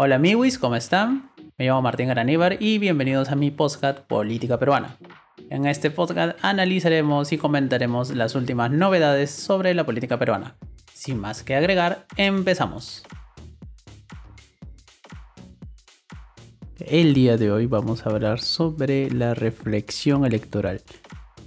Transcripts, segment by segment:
Hola amigos, ¿cómo están? Me llamo Martín Garaníbar y bienvenidos a mi podcast Política Peruana. En este podcast analizaremos y comentaremos las últimas novedades sobre la política peruana. Sin más que agregar, empezamos. El día de hoy vamos a hablar sobre la reflexión electoral.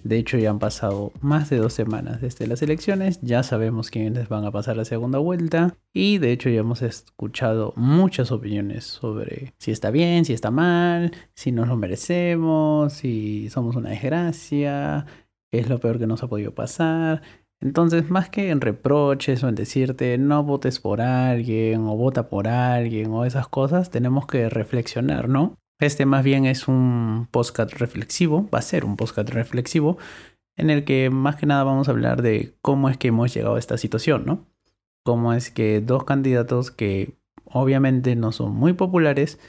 De hecho, ya han pasado más de dos semanas desde las elecciones, ya sabemos quiénes van a pasar la segunda vuelta y de hecho ya hemos escuchado muchas opiniones sobre si está bien, si está mal, si nos lo merecemos, si somos una desgracia, es lo peor que nos ha podido pasar. Entonces, más que en reproches o en decirte no votes por alguien o vota por alguien o esas cosas, tenemos que reflexionar, ¿no? Este más bien es un podcast reflexivo, va a ser un podcast reflexivo, en el que más que nada vamos a hablar de cómo es que hemos llegado a esta situación, ¿no? Cómo es que dos candidatos que obviamente no son muy populares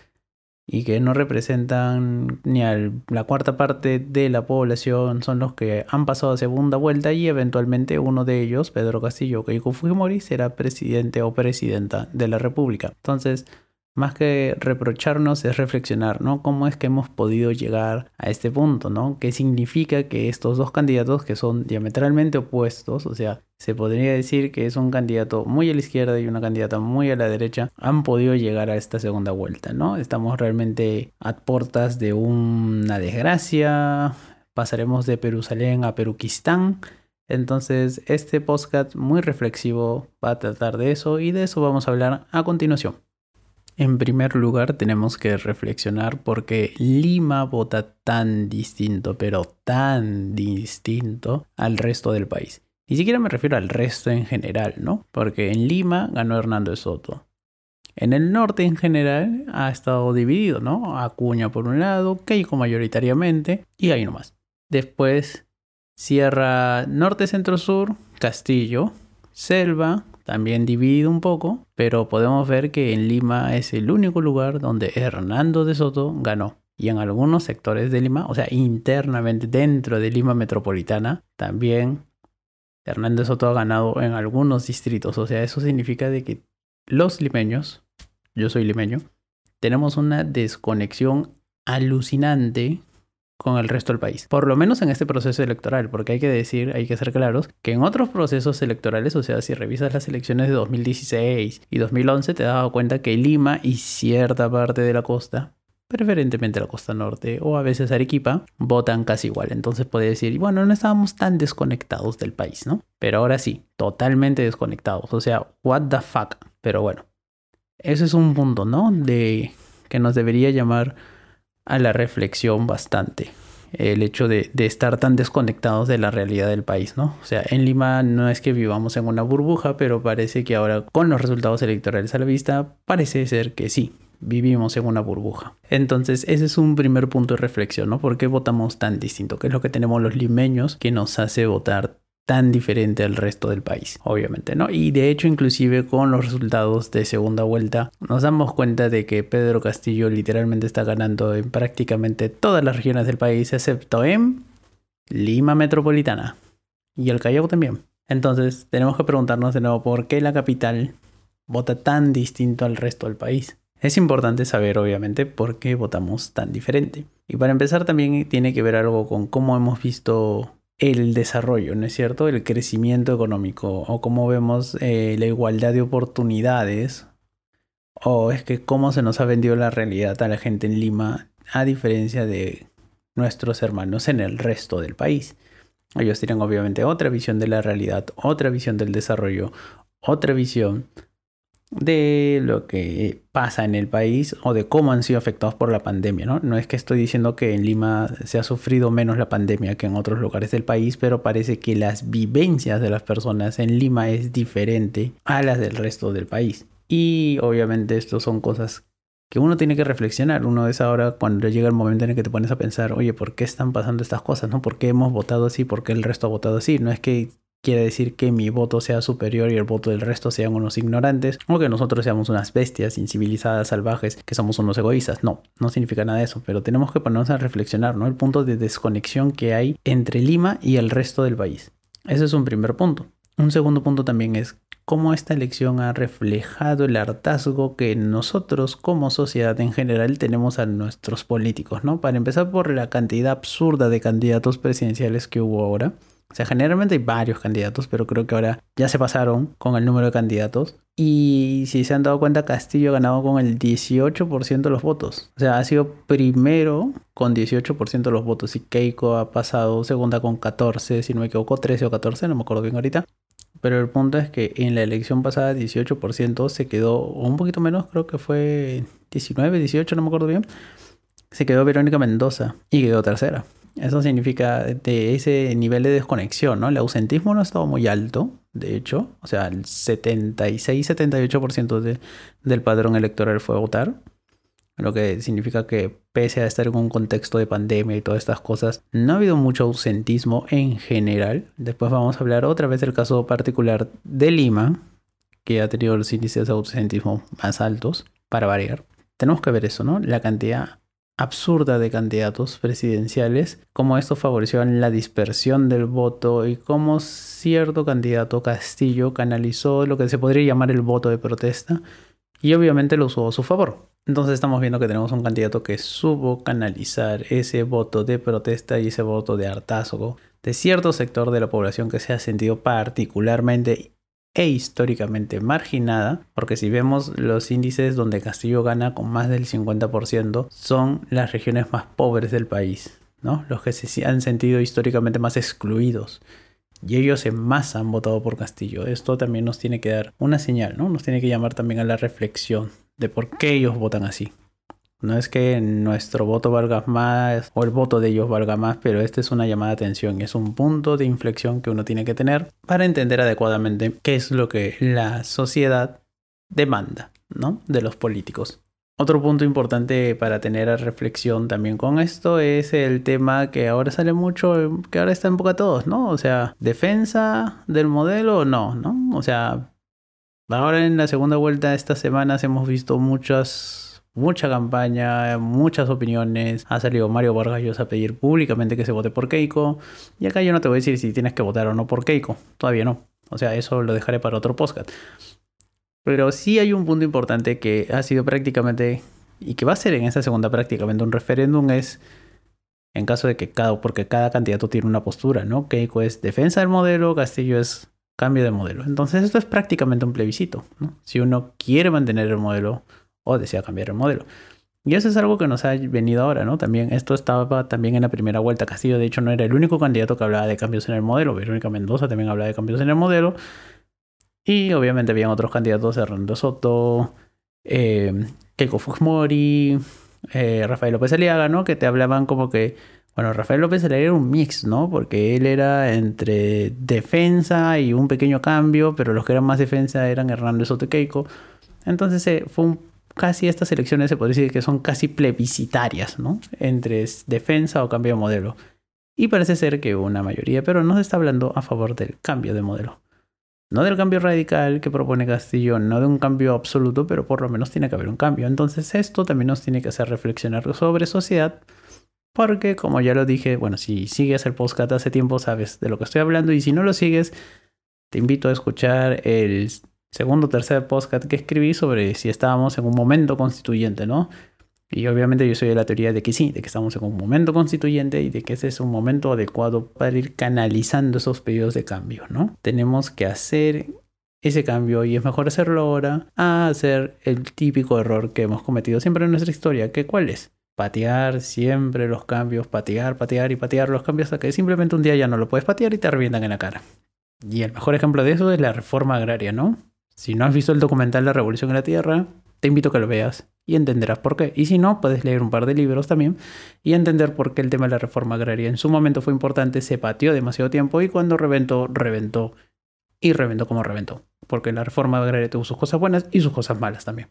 y que no representan ni a la cuarta parte de la población son los que han pasado a segunda vuelta y eventualmente uno de ellos, Pedro Castillo Keiko Fujimori, será presidente o presidenta de la República. Entonces, más que reprocharnos es reflexionar, ¿no? ¿Cómo es que hemos podido llegar a este punto, ¿no? ¿Qué significa que estos dos candidatos que son diametralmente opuestos, o sea, se podría decir que es un candidato muy a la izquierda y una candidata muy a la derecha, han podido llegar a esta segunda vuelta, ¿no? Estamos realmente a puertas de una desgracia, pasaremos de Perusalén a Peruquistán. Entonces, este podcast muy reflexivo va a tratar de eso y de eso vamos a hablar a continuación. En primer lugar, tenemos que reflexionar por qué Lima vota tan distinto, pero tan distinto al resto del país. Ni siquiera me refiero al resto en general, ¿no? Porque en Lima ganó Hernando Soto. En el norte en general ha estado dividido, ¿no? Acuña por un lado, Keiko mayoritariamente y ahí nomás. Después Sierra Norte Centro Sur, Castillo, Selva, también divide un poco, pero podemos ver que en Lima es el único lugar donde Hernando de Soto ganó. Y en algunos sectores de Lima, o sea, internamente dentro de Lima metropolitana, también Hernando de Soto ha ganado en algunos distritos. O sea, eso significa de que los limeños, yo soy limeño, tenemos una desconexión alucinante con el resto del país. Por lo menos en este proceso electoral, porque hay que decir, hay que ser claros, que en otros procesos electorales, o sea, si revisas las elecciones de 2016 y 2011, te has dado cuenta que Lima y cierta parte de la costa preferentemente la costa norte o a veces Arequipa, votan casi igual. Entonces puede decir, bueno, no estábamos tan desconectados del país, ¿no? Pero ahora sí, totalmente desconectados. O sea, what the fuck. Pero bueno, ese es un punto, ¿no? De que nos debería llamar a la reflexión bastante. El hecho de, estar tan desconectados de la realidad del país, ¿no? O sea, en Lima no es que vivamos en una burbuja, pero parece que ahora con los resultados electorales a la vista, parece ser que sí, vivimos en una burbuja. Entonces, ese es un primer punto de reflexión, ¿no? ¿Por qué votamos tan distinto? ¿Qué es lo que tenemos los limeños que nos hace votar tan diferente al resto del país, obviamente, ¿no? Y de hecho, inclusive con los resultados de segunda vuelta, nos damos cuenta de que Pedro Castillo literalmente está ganando en prácticamente todas las regiones del país, excepto en Lima Metropolitana y el Callao también. Entonces, tenemos que preguntarnos de nuevo por qué la capital vota tan distinto al resto del país. Es importante saber, obviamente, por qué votamos tan diferente. Y para empezar, también tiene que ver algo con cómo hemos visto el desarrollo, ¿no es cierto? El crecimiento económico o cómo vemos eh, la igualdad de oportunidades o es que cómo se nos ha vendido la realidad a la gente en Lima a diferencia de nuestros hermanos en el resto del país. Ellos tienen obviamente otra visión de la realidad, otra visión del desarrollo, otra visión de lo que pasa en el país o de cómo han sido afectados por la pandemia, ¿no? No es que estoy diciendo que en Lima se ha sufrido menos la pandemia que en otros lugares del país, pero parece que las vivencias de las personas en Lima es diferente a las del resto del país. Y obviamente esto son cosas que uno tiene que reflexionar. Uno es ahora cuando llega el momento en el que te pones a pensar, oye, ¿por qué están pasando estas cosas? ¿No? ¿Por qué hemos votado así? ¿Por qué el resto ha votado así? No es que quiere decir que mi voto sea superior y el voto del resto sean unos ignorantes o que nosotros seamos unas bestias incivilizadas, salvajes, que somos unos egoístas. No, no significa nada de eso, pero tenemos que ponernos a reflexionar, ¿no? El punto de desconexión que hay entre Lima y el resto del país. Ese es un primer punto. Un segundo punto también es cómo esta elección ha reflejado el hartazgo que nosotros como sociedad en general tenemos a nuestros políticos, ¿no? Para empezar por la cantidad absurda de candidatos presidenciales que hubo ahora. O sea, generalmente hay varios candidatos, pero creo que ahora ya se pasaron con el número de candidatos. Y si se han dado cuenta, Castillo ha ganado con el 18% de los votos. O sea, ha sido primero con 18% de los votos. Y Keiko ha pasado segunda con 14, si no me equivoco, 13 o 14, no me acuerdo bien ahorita. Pero el punto es que en la elección pasada 18% se quedó, un poquito menos, creo que fue 19, 18, no me acuerdo bien. Se quedó Verónica Mendoza y quedó tercera. Eso significa de ese nivel de desconexión, ¿no? El ausentismo no ha estado muy alto, de hecho. O sea, el 76-78% del padrón electoral fue votar. Lo que significa que pese a estar en un contexto de pandemia y todas estas cosas, no ha habido mucho ausentismo en general. Después vamos a hablar otra vez del caso particular de Lima, que ha tenido los índices de ausentismo más altos, para variar. Tenemos que ver eso, ¿no? La cantidad absurda de candidatos presidenciales, cómo esto favoreció la dispersión del voto y cómo cierto candidato Castillo canalizó lo que se podría llamar el voto de protesta y obviamente lo usó a su favor. Entonces estamos viendo que tenemos un candidato que supo canalizar ese voto de protesta y ese voto de hartazgo de cierto sector de la población que se ha sentido particularmente e históricamente marginada, porque si vemos los índices donde Castillo gana con más del 50%, son las regiones más pobres del país, ¿no? Los que se han sentido históricamente más excluidos. Y ellos en masa han votado por Castillo. Esto también nos tiene que dar una señal, ¿no? Nos tiene que llamar también a la reflexión de por qué ellos votan así. No es que nuestro voto valga más o el voto de ellos valga más, pero esta es una llamada de atención, es un punto de inflexión que uno tiene que tener para entender adecuadamente qué es lo que la sociedad demanda, ¿no? De los políticos. Otro punto importante para tener reflexión también con esto es el tema que ahora sale mucho, que ahora está en boca a todos, ¿no? O sea, defensa del modelo o no, ¿no? O sea, ahora en la segunda vuelta de estas semanas hemos visto muchas, mucha campaña, muchas opiniones. Ha salido Mario Vargas a pedir públicamente que se vote por Keiko. Y acá yo no te voy a decir si tienes que votar o no por Keiko. Todavía no. O sea, eso lo dejaré para otro podcast. Pero sí hay un punto importante que ha sido prácticamente, y que va a ser en esta segunda prácticamente un referéndum, es en caso de que cada, porque cada candidato tiene una postura, ¿no? Keiko es defensa del modelo, Castillo es cambio de modelo. Entonces esto es prácticamente un plebiscito, ¿no? Si uno quiere mantener el modelo o desea cambiar el modelo. Y eso es algo que nos ha venido ahora, ¿no? También esto estaba también en la primera vuelta. Castillo, de hecho, no era el único candidato que hablaba de cambios en el modelo. Verónica Mendoza también hablaba de cambios en el modelo. Y obviamente habían otros candidatos, Hernando Soto, eh, Keiko Fujimori, eh, Rafael López Aliaga, ¿no? Que te hablaban como que, bueno, Rafael López Aliaga era un mix, ¿no? Porque él era entre defensa y un pequeño cambio, pero los que eran más defensa eran Hernando Soto y Keiko. Entonces eh, fue un, casi estas elecciones se podría decir que son casi plebiscitarias, ¿no? Entre defensa o cambio de modelo. Y parece ser que una mayoría, pero no se está hablando a favor del cambio de modelo. No del cambio radical que propone Castillo, no de un cambio absoluto, pero por lo menos tiene que haber un cambio. Entonces esto también nos tiene que hacer reflexionar sobre sociedad, porque como ya lo dije, bueno, si sigues el podcast hace tiempo sabes de lo que estoy hablando y si no lo sigues, te invito a escuchar el segundo o tercer podcast que escribí sobre si estábamos en un momento constituyente, ¿no? Y obviamente yo soy de la teoría de que sí, de que estamos en un momento constituyente y de que ese es un momento adecuado para ir canalizando esos pedidos de cambio, ¿no? Tenemos que hacer ese cambio y es mejor hacerlo ahora a hacer el típico error que hemos cometido siempre en nuestra historia, que cuál es? Patear siempre los cambios, patear, patear y patear los cambios hasta que simplemente un día ya no lo puedes patear y te revientan en la cara. Y el mejor ejemplo de eso es la reforma agraria, ¿no? Si no has visto el documental La Revolución en la Tierra, te invito a que lo veas y entenderás por qué. Y si no, puedes leer un par de libros también y entender por qué el tema de la reforma agraria en su momento fue importante, se pateó demasiado tiempo y cuando reventó, reventó y reventó como reventó. Porque la reforma agraria tuvo sus cosas buenas y sus cosas malas también.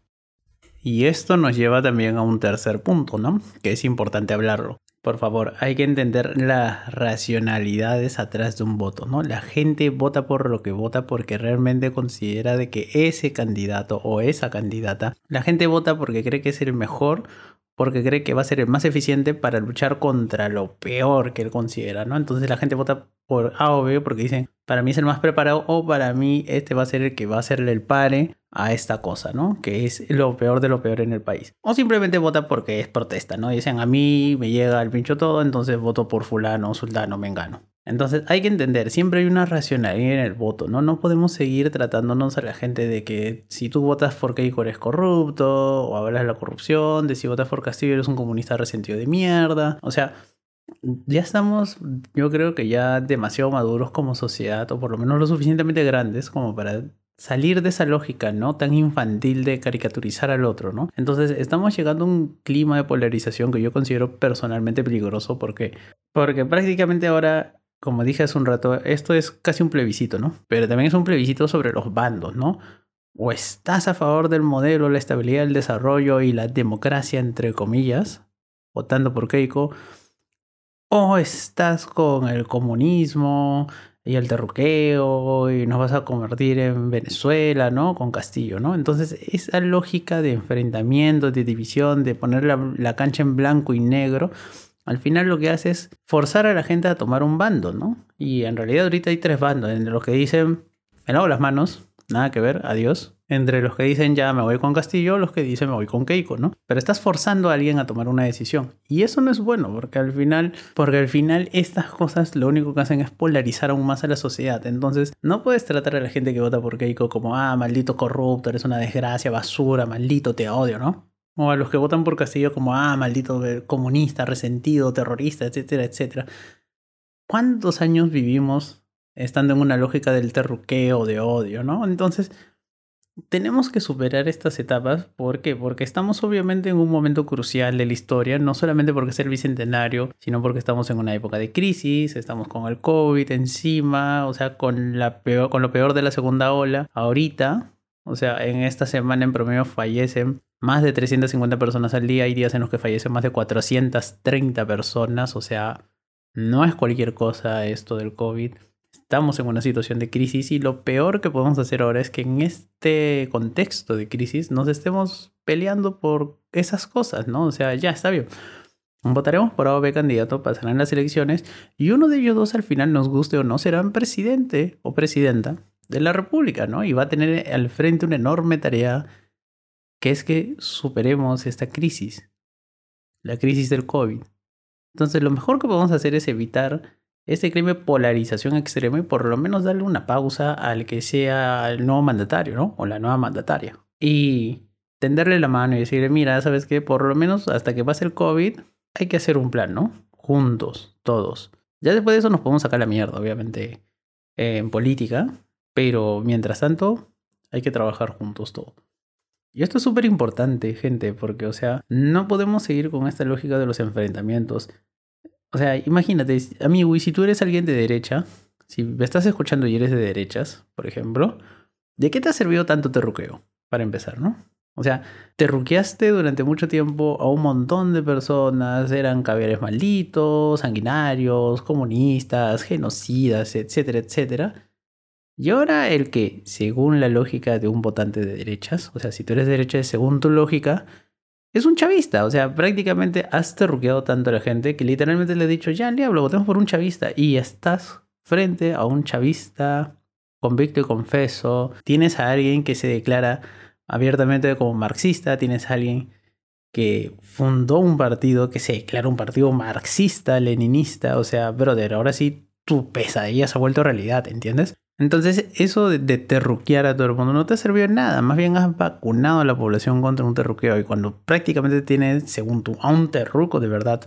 Y esto nos lleva también a un tercer punto, ¿no? Que es importante hablarlo. Por favor, hay que entender las racionalidades atrás de un voto, ¿no? La gente vota por lo que vota porque realmente considera de que ese candidato o esa candidata, la gente vota porque cree que es el mejor porque cree que va a ser el más eficiente para luchar contra lo peor que él considera, ¿no? Entonces la gente vota por A o B porque dicen, para mí es el más preparado o para mí este va a ser el que va a hacerle el pare a esta cosa, ¿no? Que es lo peor de lo peor en el país. O simplemente vota porque es protesta, ¿no? Dicen, a mí me llega el pincho todo, entonces voto por fulano, sultano, mengano. Entonces hay que entender, siempre hay una racionalidad en el voto, ¿no? No podemos seguir tratándonos a la gente de que si tú votas por Keiko eres corrupto, o hablas de la corrupción, de si votas por Castillo eres un comunista resentido de mierda. O sea, ya estamos, yo creo que ya demasiado maduros como sociedad, o por lo menos lo suficientemente grandes como para salir de esa lógica, ¿no? Tan infantil de caricaturizar al otro, ¿no? Entonces estamos llegando a un clima de polarización que yo considero personalmente peligroso porque, porque prácticamente ahora como dije hace un rato, esto es casi un plebiscito, ¿no? Pero también es un plebiscito sobre los bandos, ¿no? O estás a favor del modelo, la estabilidad, el desarrollo y la democracia, entre comillas, votando por Keiko, o estás con el comunismo y el terruqueo y nos vas a convertir en Venezuela, ¿no? Con Castillo, ¿no? Entonces, esa lógica de enfrentamiento, de división, de poner la, la cancha en blanco y negro, al final lo que hace es forzar a la gente a tomar un bando, ¿no? Y en realidad ahorita hay tres bandos, entre los que dicen, me lavo las manos, nada que ver, adiós. Entre los que dicen ya me voy con Castillo, los que dicen me voy con Keiko, ¿no? Pero estás forzando a alguien a tomar una decisión. Y eso no es bueno, porque al final, porque al final estas cosas lo único que hacen es polarizar aún más a la sociedad. Entonces, no puedes tratar a la gente que vota por Keiko como, ah, maldito corrupto, eres una desgracia, basura, maldito, te odio, ¿no? O a los que votan por Castillo como, ah, maldito comunista, resentido, terrorista, etcétera, etcétera. ¿Cuántos años vivimos estando en una lógica del terruqueo, de odio, no? Entonces, tenemos que superar estas etapas. ¿Por qué? Porque estamos obviamente en un momento crucial de la historia, no solamente porque es el bicentenario, sino porque estamos en una época de crisis, estamos con el COVID encima, o sea, con, la peor, con lo peor de la segunda ola. Ahorita, o sea, en esta semana en promedio fallecen más de 350 personas al día. Hay días en los que fallecen más de 430 personas. O sea, no es cualquier cosa esto del COVID. Estamos en una situación de crisis y lo peor que podemos hacer ahora es que en este contexto de crisis nos estemos peleando por esas cosas, ¿no? O sea, ya está bien. Votaremos por A o B candidato, pasarán las elecciones y uno de ellos dos al final, nos guste o no, serán presidente o presidenta de la República, ¿no? Y va a tener al frente una enorme tarea que es que superemos esta crisis, la crisis del COVID. Entonces lo mejor que podemos hacer es evitar este crimen de polarización extrema y por lo menos darle una pausa al que sea el nuevo mandatario, ¿no? O la nueva mandataria. Y tenderle la mano y decirle, mira, ¿sabes qué? Por lo menos hasta que pase el COVID hay que hacer un plan, ¿no? Juntos, todos. Ya después de eso nos podemos sacar la mierda, obviamente, en política, pero mientras tanto hay que trabajar juntos todos. Y esto es súper importante, gente, porque, o sea, no podemos seguir con esta lógica de los enfrentamientos. O sea, imagínate, amigo, y si tú eres alguien de derecha, si me estás escuchando y eres de derechas, por ejemplo, ¿de qué te ha servido tanto terruqueo? Para empezar, ¿no? O sea, te ruqueaste durante mucho tiempo a un montón de personas, eran caviares malditos, sanguinarios, comunistas, genocidas, etcétera, etcétera. Y ahora el que, según la lógica de un votante de derechas, o sea, si tú eres de derecha, según tu lógica, es un chavista. O sea, prácticamente has terruqueado tanto a la gente que literalmente le he dicho, ya, diablo, votemos por un chavista. Y estás frente a un chavista convicto y confeso. Tienes a alguien que se declara abiertamente como marxista. Tienes a alguien que fundó un partido que se declara un partido marxista, leninista. O sea, brother, ahora sí tu pesadilla se ha vuelto realidad, ¿entiendes? Entonces, eso de, terruquear a todo el mundo no te ha servido de nada. Más bien has vacunado a la población contra un terruqueo. Y cuando prácticamente tienes, según tú, a un terruco de verdad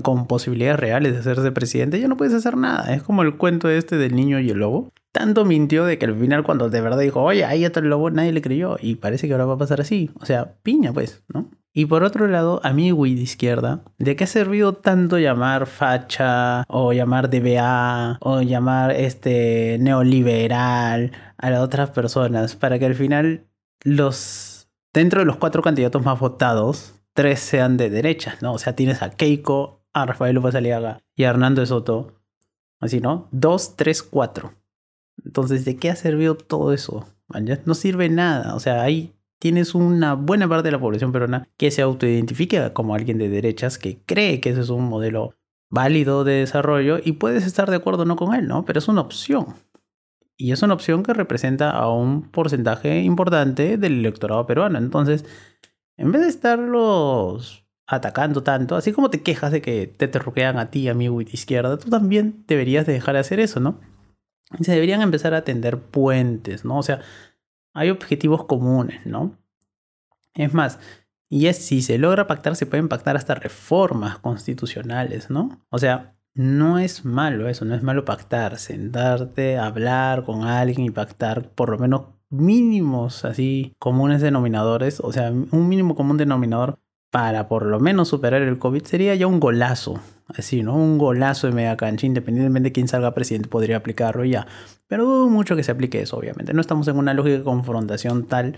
con posibilidades reales de hacerse presidente, ya no puedes hacer nada. Es como el cuento este del niño y el lobo. Tanto mintió de que al final, cuando de verdad dijo, oye, ahí está el lobo, nadie le creyó. Y parece que ahora va a pasar así. O sea, piña, pues, ¿no? Y por otro lado, a mí, güey de izquierda, ¿de qué ha servido tanto llamar facha o llamar DBA o llamar este neoliberal a las otras personas para que al final los dentro de los cuatro candidatos más votados, tres sean de derecha, ¿no? O sea, tienes a Keiko, a Rafael López Aliaga y a Hernando Soto. Así, ¿no? Dos, tres, cuatro. Entonces, ¿de qué ha servido todo eso? No sirve nada. O sea, hay tienes una buena parte de la población peruana que se autoidentifica como alguien de derechas, que cree que ese es un modelo válido de desarrollo y puedes estar de acuerdo o no con él, ¿no? Pero es una opción. Y es una opción que representa a un porcentaje importante del electorado peruano. Entonces, en vez de estarlos atacando tanto, así como te quejas de que te terruquean a ti, amigo de izquierda, tú también deberías dejar de hacer eso, ¿no? Se deberían empezar a tender puentes, ¿no? O sea, hay objetivos comunes, ¿no? Es más, y es si se logra pactar, se pueden pactar hasta reformas constitucionales, ¿no? O sea, no es malo eso, no es malo pactar, sentarte, hablar con alguien y pactar por lo menos mínimos así comunes denominadores, o sea, un mínimo común denominador para por lo menos superar el COVID sería ya un golazo, así, ¿no? Un golazo de media cancha, independientemente de quién salga presidente, podría aplicarlo ya. Pero dudo mucho que se aplique eso, obviamente. No estamos en una lógica de confrontación tal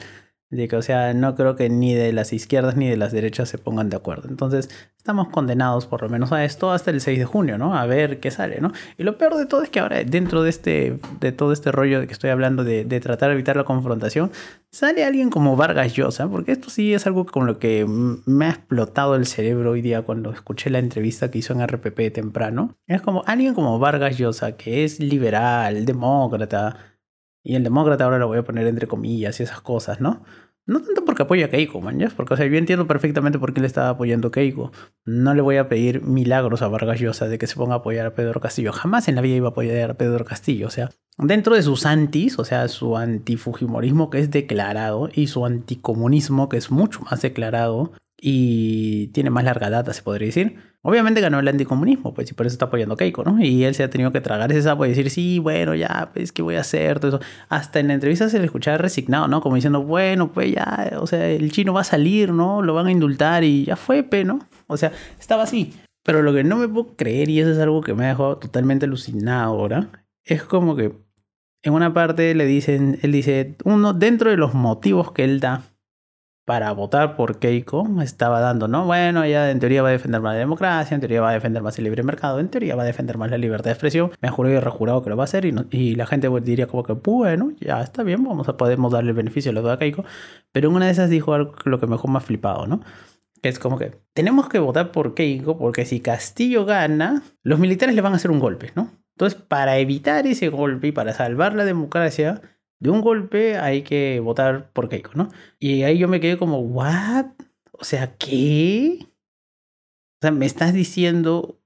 de que, o sea, no creo que ni de las izquierdas ni de las derechas se pongan de acuerdo. Entonces, estamos condenados por lo menos a esto hasta el 6 de junio, ¿no? A ver qué sale, ¿no? Y lo peor de todo es que ahora, dentro de este, de todo este rollo de que estoy hablando de, de tratar de evitar la confrontación, sale alguien como Vargas Llosa, porque esto sí es algo con lo que me ha explotado el cerebro hoy día cuando escuché la entrevista que hizo en RPP temprano. Es como alguien como Vargas Llosa, que es liberal, demócrata, y el demócrata ahora lo voy a poner entre comillas y esas cosas, ¿no? No tanto porque apoya a Keiko, man, Porque, o sea, yo entiendo perfectamente por qué le estaba apoyando a Keiko. No le voy a pedir milagros a Vargas Llosa de que se ponga a apoyar a Pedro Castillo. Jamás en la vida iba a apoyar a Pedro Castillo. O sea, dentro de sus antis, o sea, su antifujimorismo que es declarado y su anticomunismo que es mucho más declarado, y tiene más larga data, se podría decir. Obviamente ganó el anticomunismo, pues, y por eso está apoyando Keiko, ¿no? Y él se ha tenido que tragar ese sapo y decir, sí, bueno, ya, pues, ¿qué voy a hacer? Todo eso. Hasta en la entrevista se le escuchaba resignado, ¿no? Como diciendo, bueno, pues ya, o sea, el chino va a salir, ¿no? Lo van a indultar y ya fue, pe, ¿no? O sea, estaba así. Pero lo que no me puedo creer, y eso es algo que me ha dejado totalmente alucinado ahora, es como que en una parte le dicen, él dice, uno, dentro de los motivos que él da para votar por Keiko estaba dando, ¿no? Bueno, ella en teoría va a defender más la democracia, en teoría va a defender más el libre mercado, en teoría va a defender más la libertad de expresión. Me jurado y rejurado que lo va a hacer y, y la gente diría como que, bueno, ya está bien, vamos a podemos darle el beneficio a la a Keiko. Pero una de esas dijo algo lo que me dejó más flipado, ¿no? Que es como que tenemos que votar por Keiko porque si Castillo gana, los militares le van a hacer un golpe, ¿no? Entonces, para evitar ese golpe y para salvar la democracia, de un golpe hay que votar por Keiko, ¿no? Y ahí yo me quedé como, ¿what? O sea, ¿qué? O sea, me estás diciendo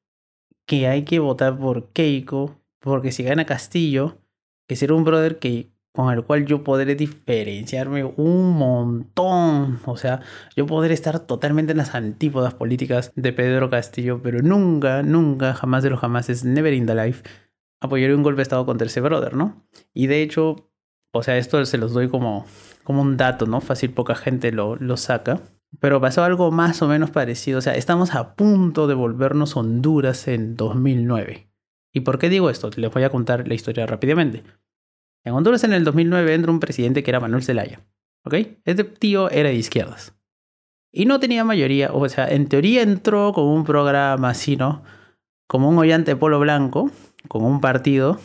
que hay que votar por Keiko porque si gana Castillo, que será un brother que con el cual yo podré diferenciarme un montón. O sea, yo podré estar totalmente en las antípodas políticas de Pedro Castillo, pero nunca, nunca, jamás de los jamás, es never in the life, apoyaré un golpe de Estado contra ese brother, ¿no? Y de hecho, o sea, esto se los doy como, como un dato, ¿no? Fácil, poca gente lo, lo saca. Pero pasó algo más o menos parecido. O sea, estamos a punto de volvernos Honduras en 2009. ¿Y por qué digo esto? Les voy a contar la historia rápidamente. En Honduras en el 2009 entra un presidente que era Manuel Zelaya. ¿Ok? Este tío era de izquierdas. Y no tenía mayoría. O sea, en teoría entró con un programa así, ¿no? Como un hollante de polo blanco, con un partido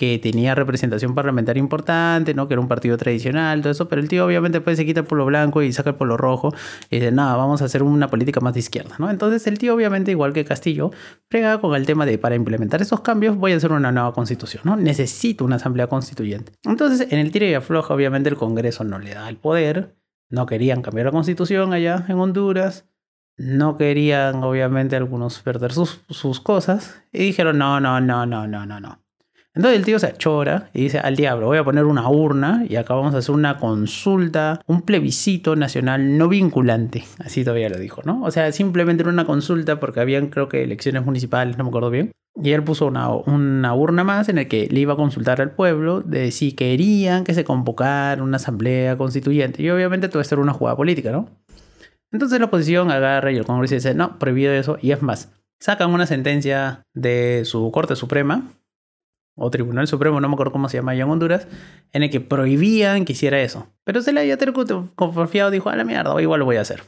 que tenía representación parlamentaria importante, ¿no? Que era un partido tradicional, todo eso, pero el tío obviamente pues se quita el polo blanco y saca el polo rojo y dice, nada, vamos a hacer una política más de izquierda, ¿no? Entonces el tío obviamente, igual que Castillo, frega con el tema de para implementar esos cambios voy a hacer una nueva constitución, ¿no? Necesito una asamblea constituyente. Entonces en el tiro y afloja obviamente el Congreso no le da el poder, no querían cambiar la constitución allá en Honduras, no querían obviamente algunos perder sus, sus cosas y dijeron, no, no, no, no, no, no, no. Entonces el tío se achora y dice, al diablo, voy a poner una urna y acá vamos a hacer una consulta, un plebiscito nacional no vinculante. Así todavía lo dijo, ¿no? O sea, simplemente era una consulta porque habían creo que elecciones municipales, no me acuerdo bien. Y él puso una, una urna más en la que le iba a consultar al pueblo de si querían que se convocara una asamblea constituyente. Y obviamente todo esto era una jugada política, ¿no? Entonces la oposición agarra y el Congreso dice, no, prohibido eso. Y es más, sacan una sentencia de su Corte Suprema o Tribunal Supremo, no me acuerdo cómo se llama allá en Honduras, en el que prohibían que hiciera eso. Pero se le había confiado, dijo, a la mierda, igual lo voy a hacer.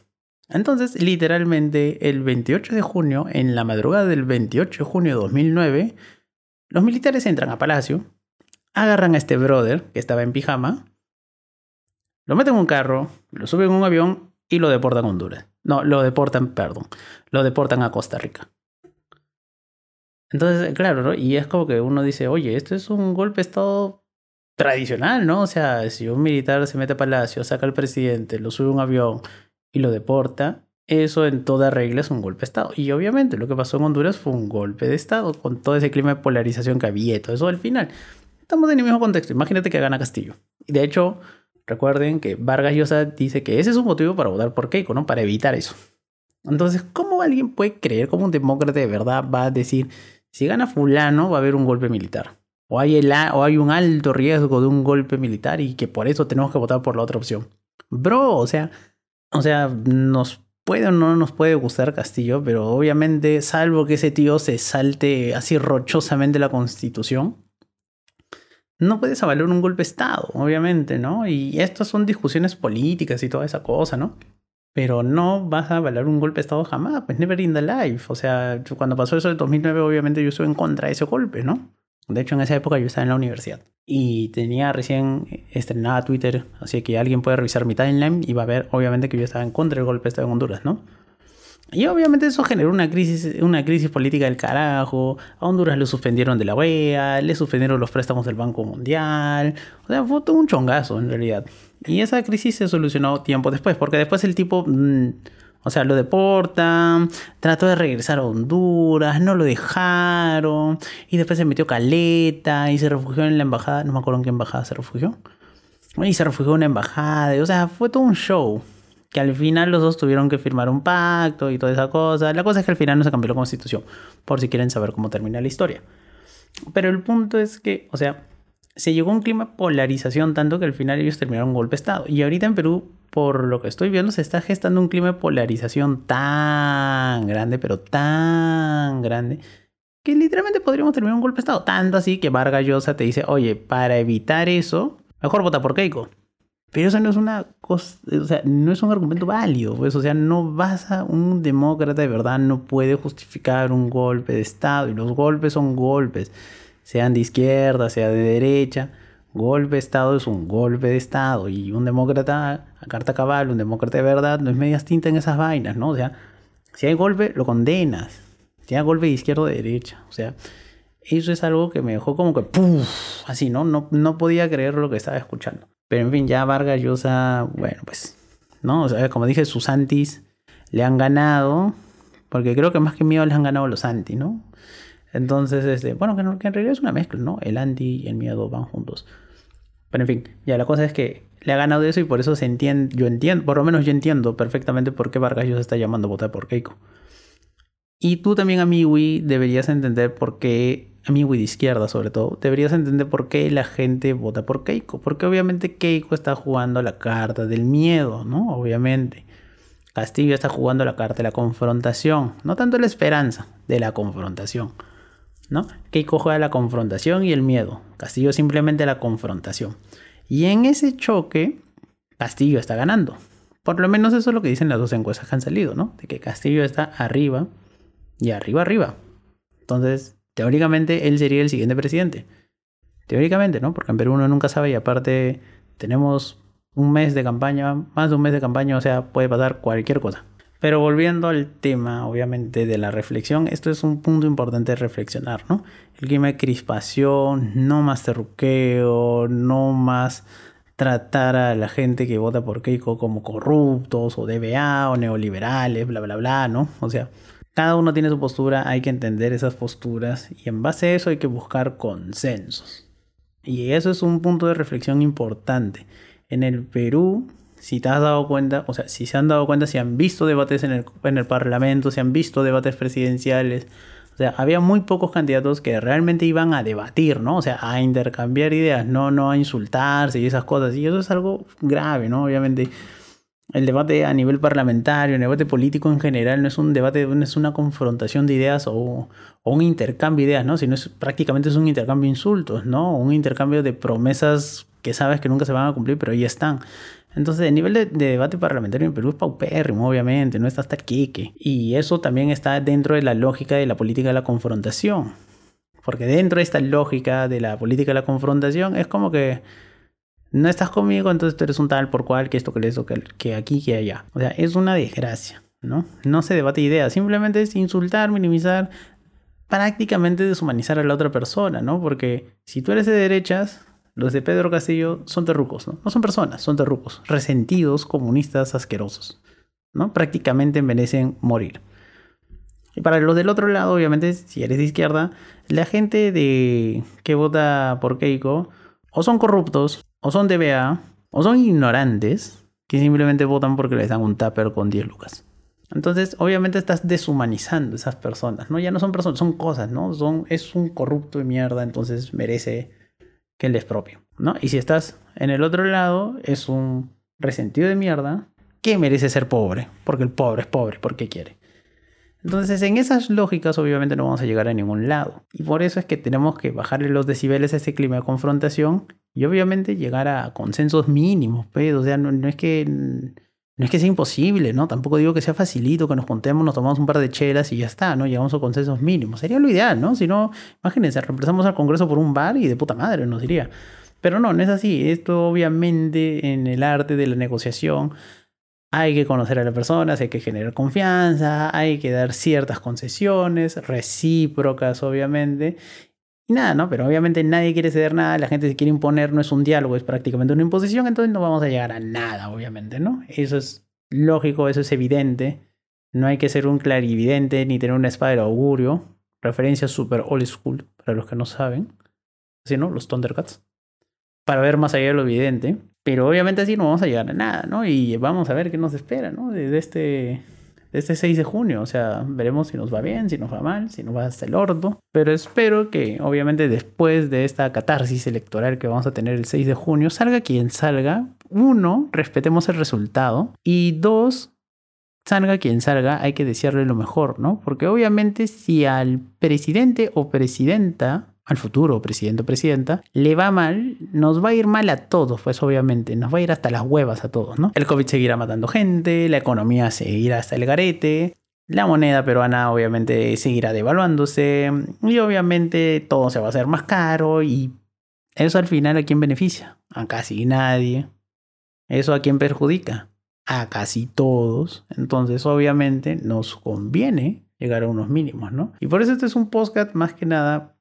Entonces, literalmente, el 28 de junio, en la madrugada del 28 de junio de 2009, los militares entran a Palacio, agarran a este brother que estaba en pijama, lo meten en un carro, lo suben en un avión y lo deportan a Honduras. No, lo deportan, perdón, lo deportan a Costa Rica. Entonces, claro, ¿no? Y es como que uno dice, oye, esto es un golpe de Estado tradicional, ¿no? O sea, si un militar se mete a Palacio, saca al presidente, lo sube a un avión y lo deporta, eso en toda regla es un golpe de Estado. Y obviamente lo que pasó en Honduras fue un golpe de Estado, con todo ese clima de polarización que había y todo eso al final. Estamos en el mismo contexto. Imagínate que gana Castillo. Y de hecho, recuerden que Vargas Llosa dice que ese es un motivo para votar por Keiko, ¿no? Para evitar eso. Entonces, ¿cómo alguien puede creer, como un demócrata de verdad va a decir, si gana fulano va a haber un golpe militar. O hay, o hay un alto riesgo de un golpe militar y que por eso tenemos que votar por la otra opción. Bro, o sea, o sea, nos puede o no nos puede gustar Castillo, pero obviamente, salvo que ese tío se salte así rochosamente la constitución, no puedes avalar un golpe de Estado, obviamente, ¿no? Y estas son discusiones políticas y toda esa cosa, ¿no? Pero no vas a avalar un golpe de Estado jamás, pues never in the life. O sea, cuando pasó eso en 2009, obviamente yo estuve en contra de ese golpe, ¿no? De hecho, en esa época yo estaba en la universidad y tenía recién estrenada Twitter, así que alguien puede revisar mi timeline y va a ver, obviamente, que yo estaba en contra del golpe de Estado en Honduras, ¿no? Y obviamente eso generó una crisis, una crisis política del carajo. A Honduras le suspendieron de la OEA, le suspendieron los préstamos del Banco Mundial. O sea, fue todo un chongazo en realidad. Y esa crisis se solucionó tiempo después, porque después el tipo, mm, o sea, lo deportan, trató de regresar a Honduras, no lo dejaron, y después se metió caleta y se refugió en la embajada, no me acuerdo en qué embajada se refugió. Y se refugió en una embajada, o sea, fue todo un show. Que al final los dos tuvieron que firmar un pacto y toda esa cosa. La cosa es que al final no se cambió la constitución, por si quieren saber cómo termina la historia. Pero el punto es que, o sea, se llegó a un clima de polarización tanto que al final ellos terminaron un golpe de Estado. Y ahorita en Perú, por lo que estoy viendo, se está gestando un clima de polarización tan grande, pero tan grande, que literalmente podríamos terminar un golpe de Estado. Tanto así que Vargas Llosa te dice, oye, para evitar eso, mejor vota por Keiko. Pero eso no es una cosa, o sea, no es un argumento válido, pues, o sea, no vas a, un demócrata de verdad no puede justificar un golpe de Estado, y los golpes son golpes sean de izquierda, sea de derecha. Golpe de Estado es un golpe de Estado. Y un demócrata a carta cabal, un demócrata de verdad, no es media tinta en esas vainas, ¿no? O sea, si hay golpe, lo condenas. Si hay golpe de izquierda o de derecha. O sea, eso es algo que me dejó como que ¡puf! Así, ¿no? ¿no? No podía creer lo que estaba escuchando. Pero en fin, ya Vargas Llosa, bueno, pues, ¿no? O sea, como dije, sus antis le han ganado. Porque creo que más que miedo les han ganado los antis, ¿no? Entonces, este, bueno, que, en realidad es una mezcla, ¿no? El anti y el miedo van juntos. Pero en fin, ya la cosa es que le ha ganado eso y por eso se entiende, yo entiendo, por lo menos yo entiendo perfectamente por qué Vargas se está llamando a votar por Keiko. Y tú también, Amigui, deberías entender por qué, Amigui de izquierda sobre todo, deberías entender por qué la gente vota por Keiko. Porque obviamente Keiko está jugando la carta del miedo, ¿no? Obviamente. Castillo está jugando la carta de la confrontación, no tanto la esperanza, de la confrontación. ¿no? Keiko juega la confrontación y el miedo. Castillo simplemente la confrontación. Y en ese choque, Castillo está ganando. Por lo menos eso es lo que dicen las dos encuestas que han salido, ¿no? De que Castillo está arriba y arriba, arriba. Entonces, teóricamente, él sería el siguiente presidente. Teóricamente, ¿no? Porque en Perú uno nunca sabe y aparte tenemos un mes de campaña, más de un mes de campaña, o sea, puede pasar cualquier cosa. Pero volviendo al tema, obviamente, de la reflexión, esto es un punto importante de reflexionar, ¿no? El clima de crispación, no más terruqueo, no más tratar a la gente que vota por Keiko como corruptos o DBA o neoliberales, bla, bla, bla, ¿no? O sea, cada uno tiene su postura, hay que entender esas posturas y en base a eso hay que buscar consensos. Y eso es un punto de reflexión importante. En el Perú si te has dado cuenta, o sea, si se han dado cuenta, si han visto debates en el, en el Parlamento, si han visto debates presidenciales, o sea, había muy pocos candidatos que realmente iban a debatir, ¿no? O sea, a intercambiar ideas, no, no a insultarse y esas cosas. Y eso es algo grave, ¿no? Obviamente, el debate a nivel parlamentario, el debate político en general, no es un debate, no es una confrontación de ideas o, un intercambio de ideas, ¿no? Sino es prácticamente es un intercambio de insultos, ¿no? Un intercambio de promesas que sabes que nunca se van a cumplir, pero ahí están. Entonces, el nivel de, debate parlamentario en Perú es paupérrimo, obviamente, no está hasta el quique. Y eso también está dentro de la lógica de la política de la confrontación. Porque dentro de esta lógica de la política de la confrontación es como que no estás conmigo, entonces tú eres un tal por cual, que esto, que esto, que, que aquí, que allá. O sea, es una desgracia, ¿no? No se debate ideas, simplemente es insultar, minimizar, prácticamente deshumanizar a la otra persona, ¿no? Porque si tú eres de derechas, los de Pedro Castillo son terrucos, ¿no? No son personas, son terrucos, resentidos, comunistas, asquerosos, ¿no? Prácticamente merecen morir. Y para los del otro lado, obviamente, si eres de izquierda, la gente de que vota por Keiko o son corruptos, o son DBA, o son ignorantes que simplemente votan porque les dan un tupper con 10 lucas. Entonces, obviamente estás deshumanizando esas personas, ¿no? Ya no son personas, son cosas, ¿no? Son, es un corrupto de mierda, entonces merece que él es propio, ¿no? Y si estás en el otro lado, es un resentido de mierda que merece ser pobre, porque el pobre es pobre, porque quiere. Entonces, en esas lógicas, obviamente no vamos a llegar a ningún lado. Y por eso es que tenemos que bajarle los decibeles a este clima de confrontación y obviamente llegar a consensos mínimos, pero, o sea, no, es que no es que sea imposible, ¿no? Tampoco digo que sea facilito, que nos juntemos, nos tomamos un par de chelas y ya está, ¿no? Llegamos a consensos mínimos. Sería lo ideal, ¿no? Si no, imagínense, reemplazamos al Congreso por un bar y de puta madre nos diría. Pero no, no es así. Esto obviamente en el arte de la negociación hay que conocer a las personas, hay que generar confianza, hay que dar ciertas concesiones recíprocas, obviamente. Y nada, ¿no? Pero obviamente nadie quiere ceder nada, la gente se quiere imponer, no es un diálogo, es prácticamente una imposición, entonces no vamos a llegar a nada, obviamente, ¿no? Eso es lógico, eso es evidente. No hay que ser un clarividente ni tener una espada de augurio. Referencia super old school, para los que no saben. Así, ¿no? Los Thundercats. Para ver más allá de lo evidente. Pero obviamente así no vamos a llegar a nada, ¿no? Y vamos a ver qué nos espera, ¿no? De, este, de este 6 de junio. O sea, veremos si nos va bien, si nos va mal, si nos va hasta el orto. Pero espero que, obviamente, después de esta catarsis electoral que vamos a tener el 6 de junio, salga quien salga. Uno, respetemos el resultado. Y dos, salga quien salga, hay que desearle lo mejor, ¿no? Porque obviamente si al presidente o presidenta al futuro presidente o presidenta, le va mal, nos va a ir mal a todos, pues obviamente, nos va a ir hasta las huevas a todos, ¿no? El COVID seguirá matando gente, la economía seguirá hasta el garete, la moneda peruana obviamente seguirá devaluándose y obviamente todo se va a hacer más caro y eso al final a quién beneficia? A casi nadie. ¿Eso a quién perjudica? A casi todos. Entonces obviamente nos conviene llegar a unos mínimos, ¿no? Y por eso este es un podcast más que nada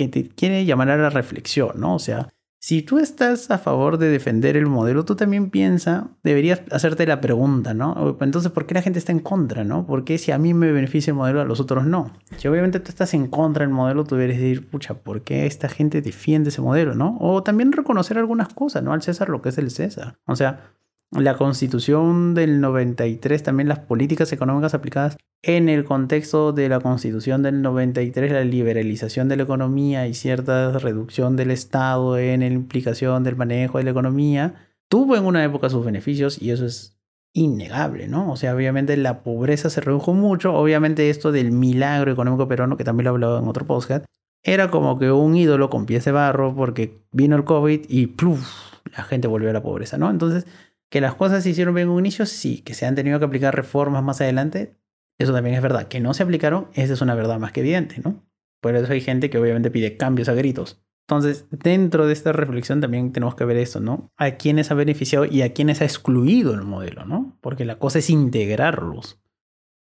que te quiere llamar a la reflexión, ¿no? O sea, si tú estás a favor de defender el modelo, tú también piensa, deberías hacerte la pregunta, ¿no? Entonces, ¿por qué la gente está en contra, ¿no? ¿Por qué si a mí me beneficia el modelo, a los otros no? Si obviamente tú estás en contra del modelo, tú deberías decir, pucha, ¿por qué esta gente defiende ese modelo, ¿no? O también reconocer algunas cosas, ¿no? Al César lo que es el César. O sea, la constitución del 93, también las políticas económicas aplicadas en el contexto de la constitución del 93, la liberalización de la economía y cierta reducción del Estado en la implicación del manejo de la economía, tuvo en una época sus beneficios y eso es innegable, ¿no? O sea, obviamente la pobreza se redujo mucho, obviamente esto del milagro económico peruano, que también lo he hablado en otro podcast, era como que un ídolo con pies de barro porque vino el COVID y ¡pluf! la gente volvió a la pobreza, ¿no? Entonces, que las cosas se hicieron bien en un inicio, sí. Que se han tenido que aplicar reformas más adelante, eso también es verdad. Que no se aplicaron, esa es una verdad más que evidente, ¿no? Por eso hay gente que obviamente pide cambios a gritos. Entonces, dentro de esta reflexión también tenemos que ver esto, ¿no? A quiénes ha beneficiado y a quiénes ha excluido el modelo, ¿no? Porque la cosa es integrarlos,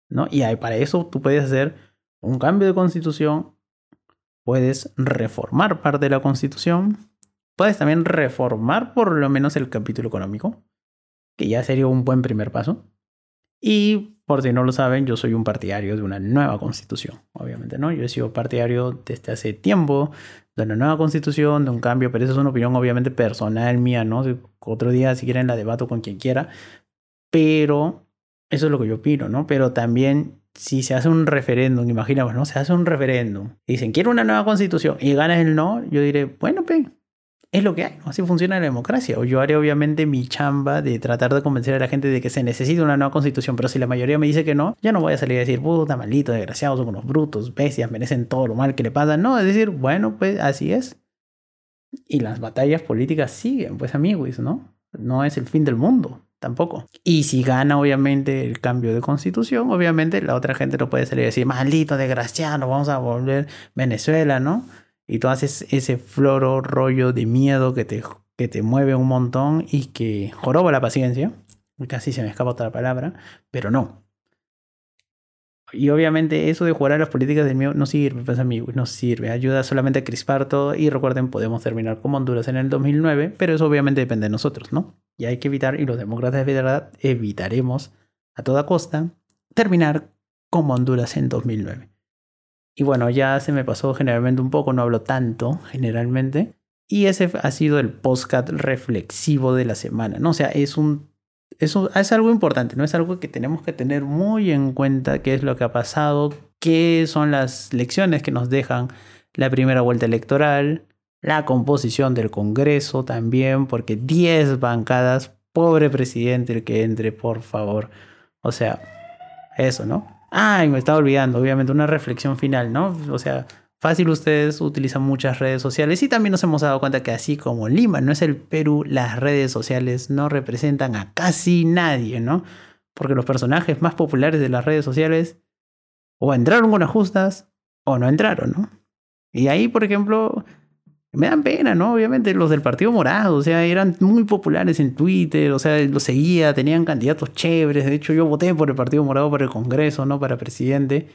¿no? Y para eso tú puedes hacer un cambio de constitución, puedes reformar parte de la constitución, puedes también reformar por lo menos el capítulo económico, que ya sería un buen primer paso. Y por si no lo saben, yo soy un partidario de una nueva constitución, obviamente, ¿no? Yo he sido partidario desde hace tiempo de una nueva constitución, de un cambio, pero eso es una opinión obviamente personal mía, ¿no? Otro día, si quieren, la debato con quien quiera, pero eso es lo que yo opino, ¿no? Pero también si se hace un referéndum, imaginamos, ¿no? Se hace un referéndum, dicen, quiero una nueva constitución, y ganas el no, yo diré, bueno, pe, es lo que hay, así funciona la democracia. O yo haré obviamente mi chamba de tratar de convencer a la gente de que se necesita una nueva constitución, pero si la mayoría me dice que no, ya no voy a salir a decir, puta, maldito, desgraciados, son unos brutos, bestias, merecen todo lo mal que le pasa. No, es decir, bueno, pues así es. Y las batallas políticas siguen, pues amigos, ¿no? No es el fin del mundo, tampoco. Y si gana obviamente el cambio de constitución, obviamente la otra gente no puede salir a decir, maldito, desgraciado, vamos a volver Venezuela, ¿no? Y tú haces ese floro rollo de miedo que te que te mueve un montón y que joroba la paciencia. Casi se me escapa otra palabra, pero no. Y obviamente eso de jugar a las políticas del miedo no sirve, pues amigos, no sirve. Ayuda solamente a crispar todo y recuerden, podemos terminar como Honduras en el 2009, pero eso obviamente depende de nosotros, ¿no? Y hay que evitar, y los demócratas de verdad evitaremos a toda costa terminar como Honduras en 2009. Y bueno, ya se me pasó generalmente un poco, no hablo tanto generalmente. Y ese ha sido el postcat reflexivo de la semana, ¿no? O sea, es un eso es algo importante, ¿no? Es algo que tenemos que tener muy en cuenta qué es lo que ha pasado, qué son las lecciones que nos dejan la primera vuelta electoral, la composición del Congreso también, porque 10 bancadas, pobre presidente el que entre, por favor. O sea, eso, ¿no? Ay, me estaba olvidando, obviamente, una reflexión final, ¿no? O sea, Fácil, ustedes utilizan muchas redes sociales y también nos hemos dado cuenta que así como Lima no es el Perú, las redes sociales no representan a casi nadie, ¿no? Porque los personajes más populares de las redes sociales o entraron con ajustas o no entraron, ¿no? Y ahí, por ejemplo, me dan pena, ¿no? Obviamente los del Partido Morado, o sea, eran muy populares en Twitter, o sea, los seguía, tenían candidatos chéveres, de hecho yo voté por el Partido Morado para el Congreso, ¿no? Para presidente.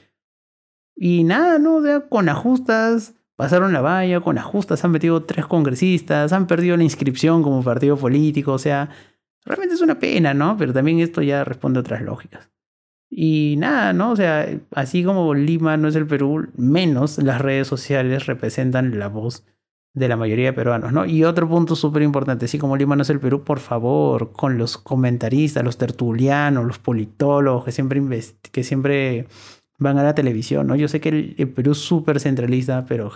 Y nada, ¿no? O sea, con ajustas pasaron la valla, con ajustas han metido tres congresistas, han perdido la inscripción como partido político, o sea, realmente es una pena, ¿no? Pero también esto ya responde a otras lógicas. Y nada, ¿no? O sea, así como Lima no es el Perú, menos las redes sociales representan la voz de la mayoría de peruanos, ¿no? Y otro punto súper importante, así como Lima no es el Perú, por favor, con los comentaristas, los tertulianos, los politólogos que siempre, que siempre van a la televisión, ¿no? Yo sé que el, Perú es súper centralista, pero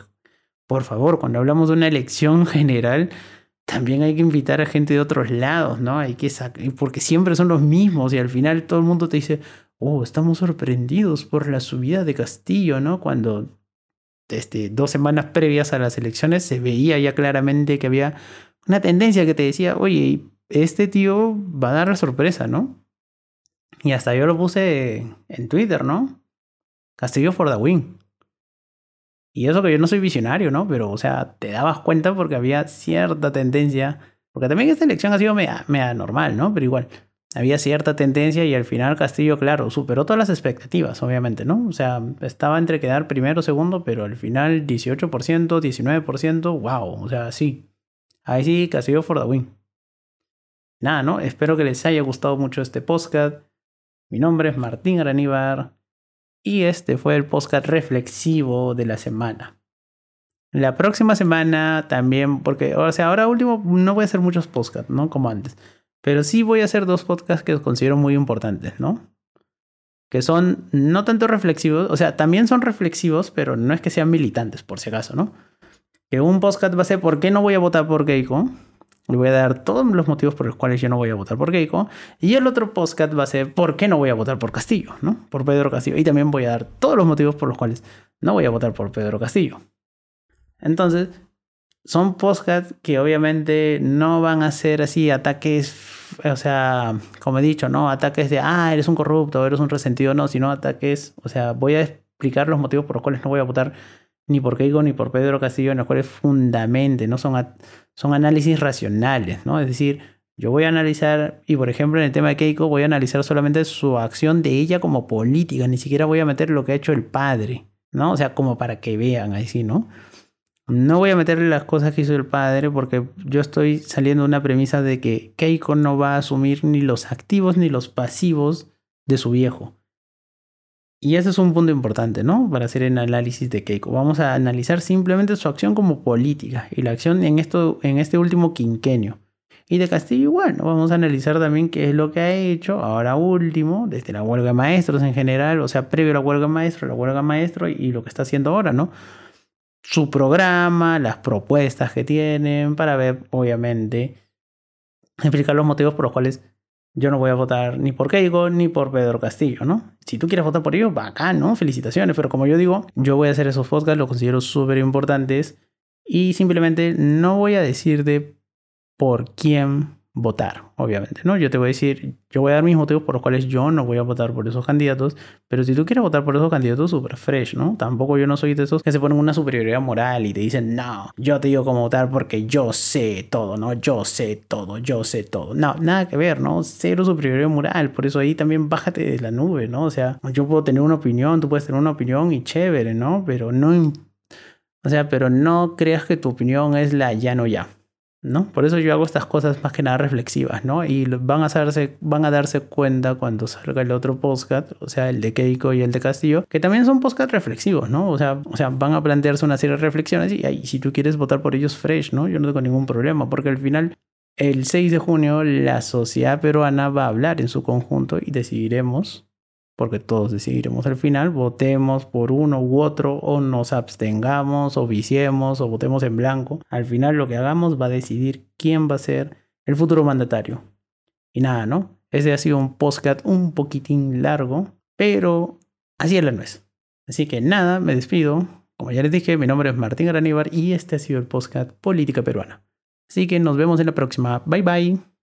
por favor, cuando hablamos de una elección general, también hay que invitar a gente de otros lados, ¿no? Hay que porque siempre son los mismos y al final todo el mundo te dice, oh, estamos sorprendidos por la subida de Castillo, ¿no? Cuando este, dos semanas previas a las elecciones se veía ya claramente que había una tendencia que te decía, oye, este tío va a dar la sorpresa, ¿no? Y hasta yo lo puse en Twitter, ¿no? Castillo for the win. Y eso que yo no soy visionario, ¿no? Pero, o sea, te dabas cuenta porque había cierta tendencia. Porque también esta elección ha sido media, normal, ¿no? Pero igual, había cierta tendencia y al final Castillo, claro, superó todas las expectativas, obviamente, ¿no? O sea, estaba entre quedar primero o segundo, pero al final 18%, 19%, wow, o sea, sí. Ahí sí, Castillo for the win. Nada, ¿no? Espero que les haya gustado mucho este podcast. Mi nombre es Martín Araníbar. Y este fue el podcast reflexivo de la semana. La próxima semana también, porque, o sea, ahora último no voy a hacer muchos podcasts, ¿no? Como antes. Pero sí voy a hacer dos podcasts que considero muy importantes, ¿no? Que son no tanto reflexivos, o sea, también son reflexivos, pero no es que sean militantes, por si acaso, ¿no? Que un podcast va a ser ¿por qué no voy a votar por Keiko? Le voy a dar todos los motivos por los cuales yo no voy a votar por Keiko. Y el otro podcast va a ser por qué no voy a votar por Castillo, ¿no? Por Pedro Castillo. Y también voy a dar todos los motivos por los cuales no voy a votar por Pedro Castillo. Entonces, son podcasts que obviamente no van a ser así ataques, o sea, como he dicho, ¿no? Ataques de, ah, eres un corrupto, eres un resentido, no, sino ataques, o sea, voy a explicar los motivos por los cuales no voy a votar ni por Keiko ni por Pedro Castillo, en los cuales fundamente, no son, son análisis racionales, ¿no? Es decir, yo voy a analizar, y por ejemplo en el tema de Keiko, voy a analizar solamente su acción de ella como política, ni siquiera voy a meter lo que ha hecho el padre, ¿no? O sea, como para que vean así, ¿no? No voy a meterle las cosas que hizo el padre porque yo estoy saliendo de una premisa de que Keiko no va a asumir ni los activos ni los pasivos de su viejo. Y ese es un punto importante, ¿no? Para hacer el análisis de Keiko. Vamos a analizar simplemente su acción como política y la acción en, esto, en este último quinquenio. Y de Castillo igual, ¿no? Vamos a analizar también qué es lo que ha hecho ahora último, desde la huelga de maestros en general, o sea, previo a la huelga de maestros, la huelga de maestros y, lo que está haciendo ahora, ¿no? Su programa, las propuestas que tienen, para ver, obviamente, explicar los motivos por los cuales yo no voy a votar ni por Keiko ni por Pedro Castillo, ¿no? Si tú quieres votar por ellos, bacán, ¿no? Felicitaciones, pero como yo digo, yo voy a hacer esos podcasts, los considero súper importantes y simplemente no voy a decir de por quién votar, obviamente, ¿no? Yo te voy a decir, yo voy a dar mis motivos por los cuales yo no voy a votar por esos candidatos, pero si tú quieres votar por esos candidatos, súper fresh, ¿no? Tampoco yo no soy de esos que se ponen una superioridad moral y te dicen, no, yo te digo cómo votar porque yo sé todo, ¿no? Yo sé todo, yo sé todo. No, nada que ver, ¿no? Cero superioridad moral, por eso ahí también bájate de la nube, ¿no? O sea, yo puedo tener una opinión, tú puedes tener una opinión y chévere, ¿no? Pero no... O sea, pero no creas que tu opinión es la ya no ya. ¿No? Por eso yo hago estas cosas más que nada reflexivas, ¿no? Y van a, hacerse, van a darse cuenta cuando salga el otro podcast, o sea, el de Keiko y el de Castillo, que también son podcast reflexivos, ¿no? O sea, o sea, van a plantearse una serie de reflexiones y ahí, si tú quieres votar por ellos fresh, ¿no? Yo no tengo ningún problema, porque al final, el 6 de junio, la sociedad peruana va a hablar en su conjunto y decidiremos porque todos decidiremos al final, votemos por uno u otro o nos abstengamos o viciemos o votemos en blanco. Al final lo que hagamos va a decidir quién va a ser el futuro mandatario. Y nada, ¿no? Ese ha sido un postcat un poquitín largo, pero así es la nuez. Así que nada, me despido. Como ya les dije, mi nombre es Martín Araníbar y este ha sido el postcat Política Peruana. Así que nos vemos en la próxima. Bye bye.